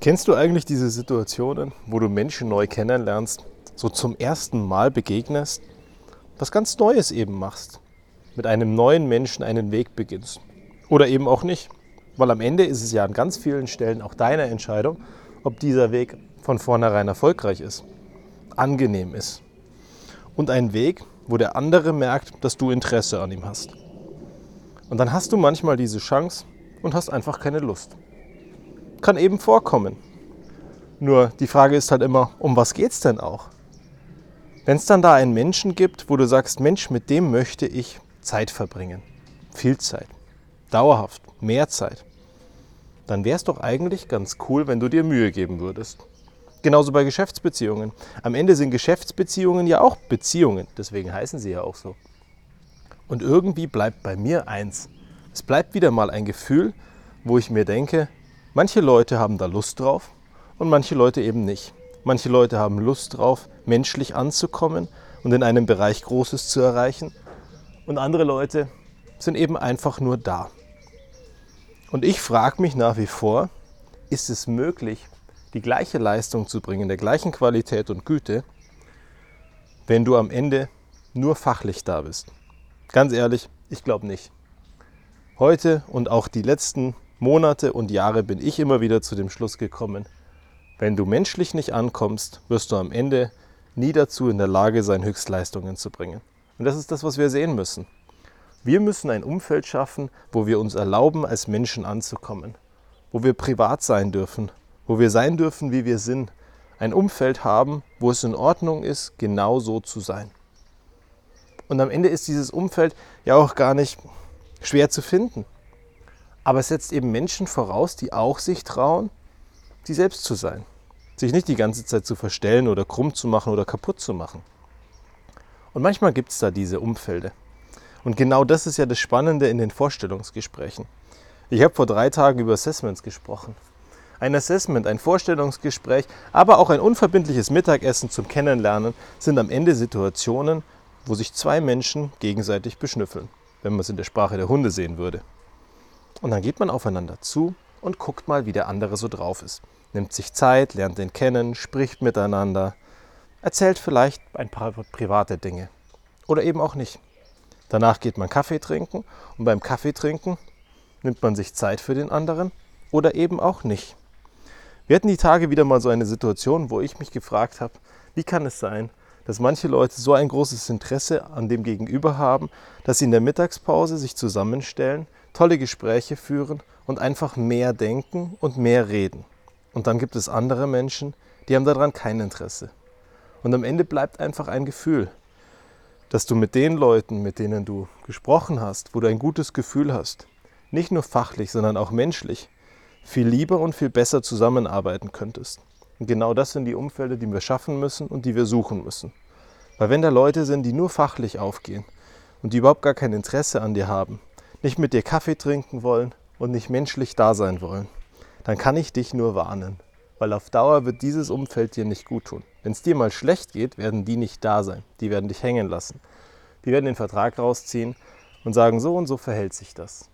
Kennst du eigentlich diese Situationen, wo du Menschen neu kennenlernst, so zum ersten Mal begegnest, was ganz Neues eben machst, mit einem neuen Menschen einen Weg beginnst? Oder eben auch nicht, weil am Ende ist es ja an ganz vielen Stellen auch deine Entscheidung, ob dieser Weg von vornherein erfolgreich ist, angenehm ist und ein Weg, wo der andere merkt, dass du Interesse an ihm hast. Und dann hast du manchmal diese Chance und hast einfach keine Lust kann eben vorkommen. Nur die Frage ist halt immer, um was geht es denn auch? Wenn es dann da einen Menschen gibt, wo du sagst, Mensch, mit dem möchte ich Zeit verbringen, viel Zeit, dauerhaft, mehr Zeit, dann wäre es doch eigentlich ganz cool, wenn du dir Mühe geben würdest. Genauso bei Geschäftsbeziehungen. Am Ende sind Geschäftsbeziehungen ja auch Beziehungen, deswegen heißen sie ja auch so. Und irgendwie bleibt bei mir eins. Es bleibt wieder mal ein Gefühl, wo ich mir denke, Manche Leute haben da Lust drauf und manche Leute eben nicht. Manche Leute haben Lust drauf, menschlich anzukommen und in einem Bereich Großes zu erreichen. Und andere Leute sind eben einfach nur da. Und ich frage mich nach wie vor, ist es möglich, die gleiche Leistung zu bringen, der gleichen Qualität und Güte, wenn du am Ende nur fachlich da bist? Ganz ehrlich, ich glaube nicht. Heute und auch die letzten Monate und Jahre bin ich immer wieder zu dem Schluss gekommen, wenn du menschlich nicht ankommst, wirst du am Ende nie dazu in der Lage sein, Höchstleistungen zu bringen. Und das ist das, was wir sehen müssen. Wir müssen ein Umfeld schaffen, wo wir uns erlauben, als Menschen anzukommen, wo wir privat sein dürfen, wo wir sein dürfen, wie wir sind. Ein Umfeld haben, wo es in Ordnung ist, genau so zu sein. Und am Ende ist dieses Umfeld ja auch gar nicht schwer zu finden. Aber es setzt eben Menschen voraus, die auch sich trauen, sie selbst zu sein. Sich nicht die ganze Zeit zu verstellen oder krumm zu machen oder kaputt zu machen. Und manchmal gibt es da diese Umfelde. Und genau das ist ja das Spannende in den Vorstellungsgesprächen. Ich habe vor drei Tagen über Assessments gesprochen. Ein Assessment, ein Vorstellungsgespräch, aber auch ein unverbindliches Mittagessen zum Kennenlernen sind am Ende Situationen, wo sich zwei Menschen gegenseitig beschnüffeln, wenn man es in der Sprache der Hunde sehen würde. Und dann geht man aufeinander zu und guckt mal, wie der andere so drauf ist. Nimmt sich Zeit, lernt den kennen, spricht miteinander, erzählt vielleicht ein paar private Dinge. Oder eben auch nicht. Danach geht man Kaffee trinken und beim Kaffee trinken nimmt man sich Zeit für den anderen oder eben auch nicht. Wir hatten die Tage wieder mal so eine Situation, wo ich mich gefragt habe, wie kann es sein, dass manche Leute so ein großes Interesse an dem Gegenüber haben, dass sie in der Mittagspause sich zusammenstellen, tolle Gespräche führen und einfach mehr denken und mehr reden. Und dann gibt es andere Menschen, die haben daran kein Interesse. Und am Ende bleibt einfach ein Gefühl, dass du mit den Leuten, mit denen du gesprochen hast, wo du ein gutes Gefühl hast, nicht nur fachlich, sondern auch menschlich, viel lieber und viel besser zusammenarbeiten könntest. Und genau das sind die Umfelder, die wir schaffen müssen und die wir suchen müssen. Weil wenn da Leute sind, die nur fachlich aufgehen und die überhaupt gar kein Interesse an dir haben, nicht mit dir Kaffee trinken wollen und nicht menschlich da sein wollen, dann kann ich dich nur warnen. Weil auf Dauer wird dieses Umfeld dir nicht gut tun. Wenn es dir mal schlecht geht, werden die nicht da sein. Die werden dich hängen lassen. Die werden den Vertrag rausziehen und sagen, so und so verhält sich das.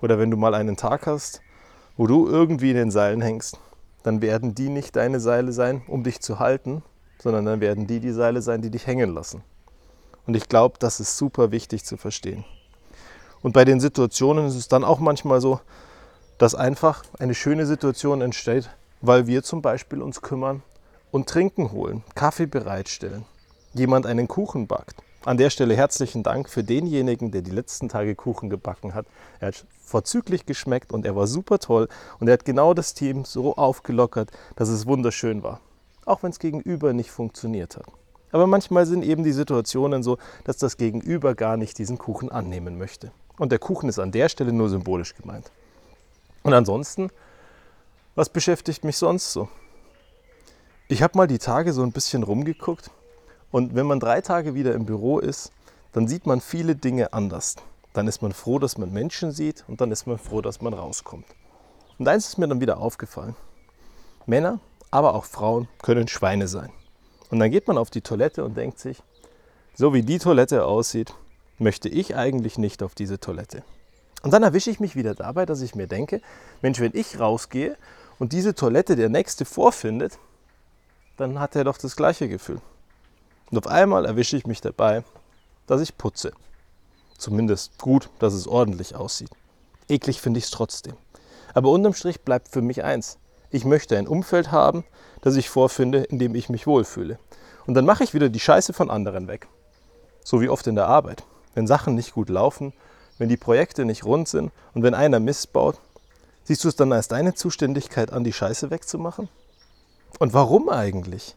Oder wenn du mal einen Tag hast, wo du irgendwie in den Seilen hängst, dann werden die nicht deine Seile sein, um dich zu halten, sondern dann werden die die Seile sein, die dich hängen lassen. Und ich glaube, das ist super wichtig zu verstehen. Und bei den Situationen ist es dann auch manchmal so, dass einfach eine schöne Situation entsteht, weil wir zum Beispiel uns kümmern und Trinken holen, Kaffee bereitstellen, jemand einen Kuchen backt. An der Stelle herzlichen Dank für denjenigen, der die letzten Tage Kuchen gebacken hat. Er hat vorzüglich geschmeckt und er war super toll und er hat genau das Team so aufgelockert, dass es wunderschön war. Auch wenn es gegenüber nicht funktioniert hat. Aber manchmal sind eben die Situationen so, dass das Gegenüber gar nicht diesen Kuchen annehmen möchte. Und der Kuchen ist an der Stelle nur symbolisch gemeint. Und ansonsten, was beschäftigt mich sonst so? Ich habe mal die Tage so ein bisschen rumgeguckt und wenn man drei Tage wieder im Büro ist, dann sieht man viele Dinge anders. Dann ist man froh, dass man Menschen sieht und dann ist man froh, dass man rauskommt. Und eins ist mir dann wieder aufgefallen. Männer, aber auch Frauen können Schweine sein. Und dann geht man auf die Toilette und denkt sich, so wie die Toilette aussieht, möchte ich eigentlich nicht auf diese Toilette. Und dann erwische ich mich wieder dabei, dass ich mir denke, Mensch, wenn ich rausgehe und diese Toilette der nächste vorfindet, dann hat er doch das gleiche Gefühl. Und auf einmal erwische ich mich dabei, dass ich putze. Zumindest gut, dass es ordentlich aussieht. Eklig finde ich es trotzdem. Aber unterm Strich bleibt für mich eins. Ich möchte ein Umfeld haben, das ich vorfinde, in dem ich mich wohlfühle. Und dann mache ich wieder die Scheiße von anderen weg. So wie oft in der Arbeit. Wenn Sachen nicht gut laufen, wenn die Projekte nicht rund sind und wenn einer Mist baut, siehst du es dann als deine Zuständigkeit an, die Scheiße wegzumachen? Und warum eigentlich?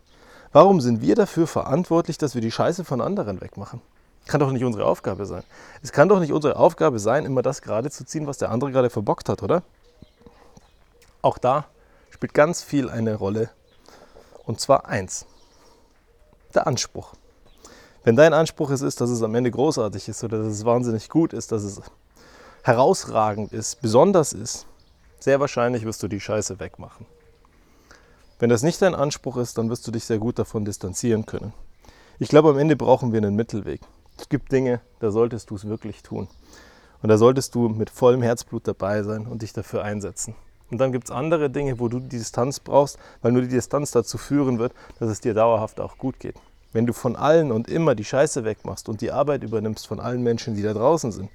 Warum sind wir dafür verantwortlich, dass wir die Scheiße von anderen wegmachen? Kann doch nicht unsere Aufgabe sein. Es kann doch nicht unsere Aufgabe sein, immer das gerade zu ziehen, was der andere gerade verbockt hat, oder? Auch da spielt ganz viel eine Rolle. Und zwar eins, der Anspruch. Wenn dein Anspruch es ist, dass es am Ende großartig ist oder dass es wahnsinnig gut ist, dass es herausragend ist, besonders ist, sehr wahrscheinlich wirst du die Scheiße wegmachen. Wenn das nicht dein Anspruch ist, dann wirst du dich sehr gut davon distanzieren können. Ich glaube, am Ende brauchen wir einen Mittelweg. Es gibt Dinge, da solltest du es wirklich tun. Und da solltest du mit vollem Herzblut dabei sein und dich dafür einsetzen. Und dann gibt es andere Dinge, wo du die Distanz brauchst, weil nur die Distanz dazu führen wird, dass es dir dauerhaft auch gut geht. Wenn du von allen und immer die Scheiße wegmachst und die Arbeit übernimmst von allen Menschen, die da draußen sind,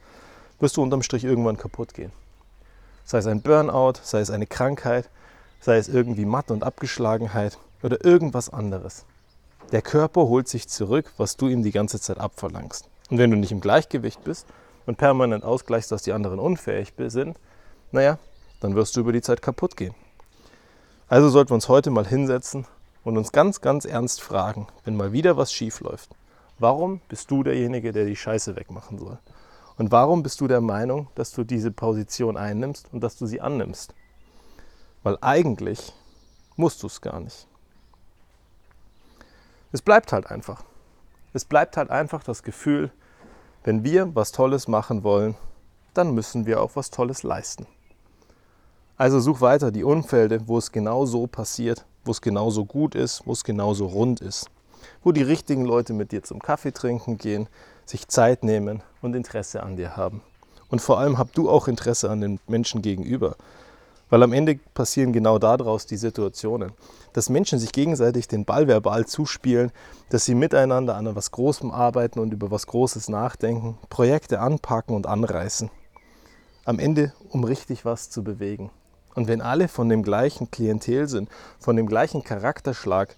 wirst du unterm Strich irgendwann kaputt gehen. Sei es ein Burnout, sei es eine Krankheit, sei es irgendwie Matt und Abgeschlagenheit oder irgendwas anderes. Der Körper holt sich zurück, was du ihm die ganze Zeit abverlangst. Und wenn du nicht im Gleichgewicht bist und permanent ausgleichst, dass die anderen unfähig sind, naja, dann wirst du über die Zeit kaputt gehen. Also sollten wir uns heute mal hinsetzen und uns ganz, ganz ernst fragen, wenn mal wieder was schief läuft. Warum bist du derjenige, der die Scheiße wegmachen soll? Und warum bist du der Meinung, dass du diese Position einnimmst und dass du sie annimmst? Weil eigentlich musst du es gar nicht. Es bleibt halt einfach. Es bleibt halt einfach das Gefühl, wenn wir was Tolles machen wollen, dann müssen wir auch was Tolles leisten. Also such weiter die Umfelde, wo es genau so passiert, wo es genauso gut ist, wo es genauso rund ist. Wo die richtigen Leute mit dir zum Kaffee trinken gehen, sich Zeit nehmen und Interesse an dir haben. Und vor allem habt du auch Interesse an den Menschen gegenüber. Weil am Ende passieren genau daraus die Situationen, dass Menschen sich gegenseitig den Ball verbal zuspielen, dass sie miteinander an etwas Großem arbeiten und über was Großes nachdenken, Projekte anpacken und anreißen. Am Ende, um richtig was zu bewegen. Und wenn alle von dem gleichen Klientel sind, von dem gleichen Charakterschlag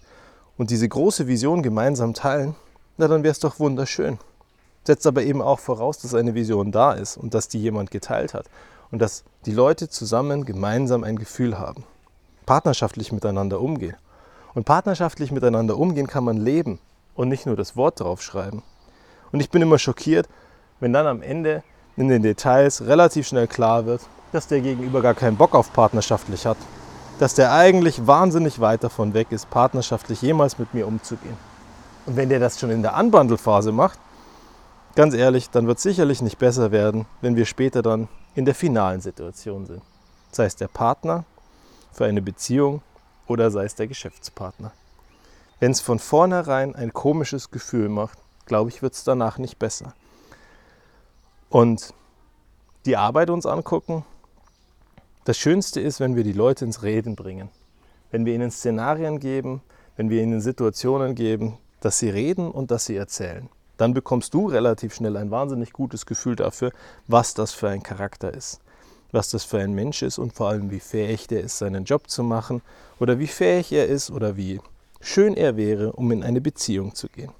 und diese große Vision gemeinsam teilen, na dann wäre es doch wunderschön. Setzt aber eben auch voraus, dass eine Vision da ist und dass die jemand geteilt hat und dass die Leute zusammen gemeinsam ein Gefühl haben. Partnerschaftlich miteinander umgehen. Und partnerschaftlich miteinander umgehen kann man leben und nicht nur das Wort draufschreiben. Und ich bin immer schockiert, wenn dann am Ende in den Details relativ schnell klar wird, dass der Gegenüber gar keinen Bock auf partnerschaftlich hat. Dass der eigentlich wahnsinnig weit davon weg ist, partnerschaftlich jemals mit mir umzugehen. Und wenn der das schon in der Anbandelphase macht, ganz ehrlich, dann wird es sicherlich nicht besser werden, wenn wir später dann in der finalen Situation sind. Sei es der Partner für eine Beziehung oder sei es der Geschäftspartner. Wenn es von vornherein ein komisches Gefühl macht, glaube ich, wird es danach nicht besser. Und die Arbeit uns angucken, das Schönste ist, wenn wir die Leute ins Reden bringen. Wenn wir ihnen Szenarien geben, wenn wir ihnen Situationen geben, dass sie reden und dass sie erzählen. Dann bekommst du relativ schnell ein wahnsinnig gutes Gefühl dafür, was das für ein Charakter ist, was das für ein Mensch ist und vor allem, wie fähig der ist, seinen Job zu machen oder wie fähig er ist oder wie schön er wäre, um in eine Beziehung zu gehen.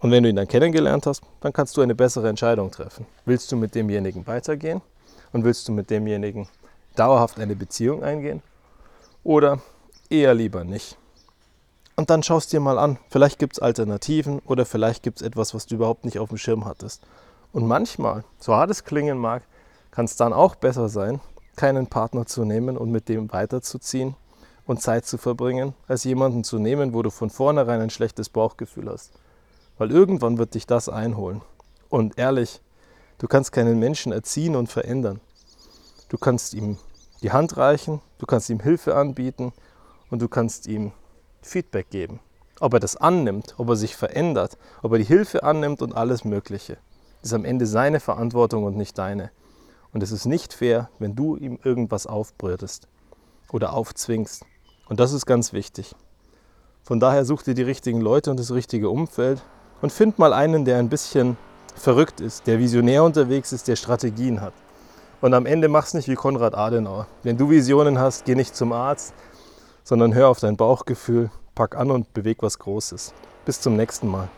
Und wenn du ihn dann kennengelernt hast, dann kannst du eine bessere Entscheidung treffen. Willst du mit demjenigen weitergehen und willst du mit demjenigen dauerhaft eine Beziehung eingehen oder eher lieber nicht. Und dann schaust dir mal an, vielleicht gibt es Alternativen oder vielleicht gibt es etwas, was du überhaupt nicht auf dem Schirm hattest. Und manchmal, so hart es klingen mag, kann es dann auch besser sein, keinen Partner zu nehmen und mit dem weiterzuziehen und Zeit zu verbringen, als jemanden zu nehmen, wo du von vornherein ein schlechtes Bauchgefühl hast. Weil irgendwann wird dich das einholen. Und ehrlich, du kannst keinen Menschen erziehen und verändern. Du kannst ihm die Hand reichen, du kannst ihm Hilfe anbieten und du kannst ihm Feedback geben. Ob er das annimmt, ob er sich verändert, ob er die Hilfe annimmt und alles Mögliche. Ist am Ende seine Verantwortung und nicht deine. Und es ist nicht fair, wenn du ihm irgendwas aufbrütest. oder aufzwingst. Und das ist ganz wichtig. Von daher such dir die richtigen Leute und das richtige Umfeld und find mal einen, der ein bisschen verrückt ist, der visionär unterwegs ist, der Strategien hat. Und am Ende mach's nicht wie Konrad Adenauer. Wenn du Visionen hast, geh nicht zum Arzt, sondern hör auf dein Bauchgefühl, pack an und beweg was Großes. Bis zum nächsten Mal.